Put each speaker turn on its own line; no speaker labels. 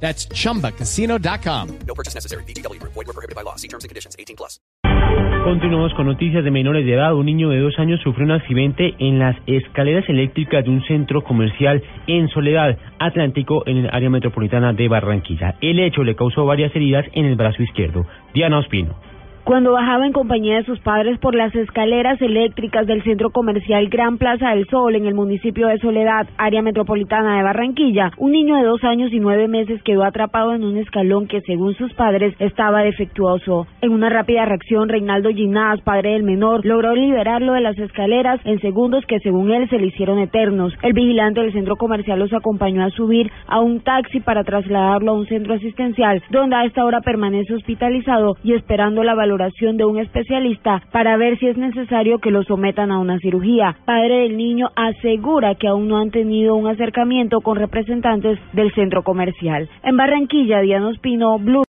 That's chumbacasino.com.
No purchase necessary. BGW. Void were prohibited by law. See terms and conditions. 18 plus.
Continuamos con noticias de menores de edad. Un niño de dos años sufrió un accidente en las escaleras eléctricas de un centro comercial en Soledad Atlántico en el área metropolitana de Barranquilla. El hecho le causó varias heridas en el brazo izquierdo. Diana Ospino.
Cuando bajaba en compañía de sus padres por las escaleras eléctricas del centro comercial Gran Plaza del Sol en el municipio de Soledad, área metropolitana de Barranquilla, un niño de dos años y nueve meses quedó atrapado en un escalón que, según sus padres, estaba defectuoso. En una rápida reacción, Reinaldo Ginás, padre del menor, logró liberarlo de las escaleras en segundos que, según él, se le hicieron eternos. El vigilante del centro comercial los acompañó a subir a un taxi para trasladarlo a un centro asistencial, donde a esta hora permanece hospitalizado y esperando la valoración de un especialista para ver si es necesario que lo sometan a una cirugía. Padre del niño asegura que aún no han tenido un acercamiento con representantes del centro comercial. En Barranquilla, Diana Ospino, Blue.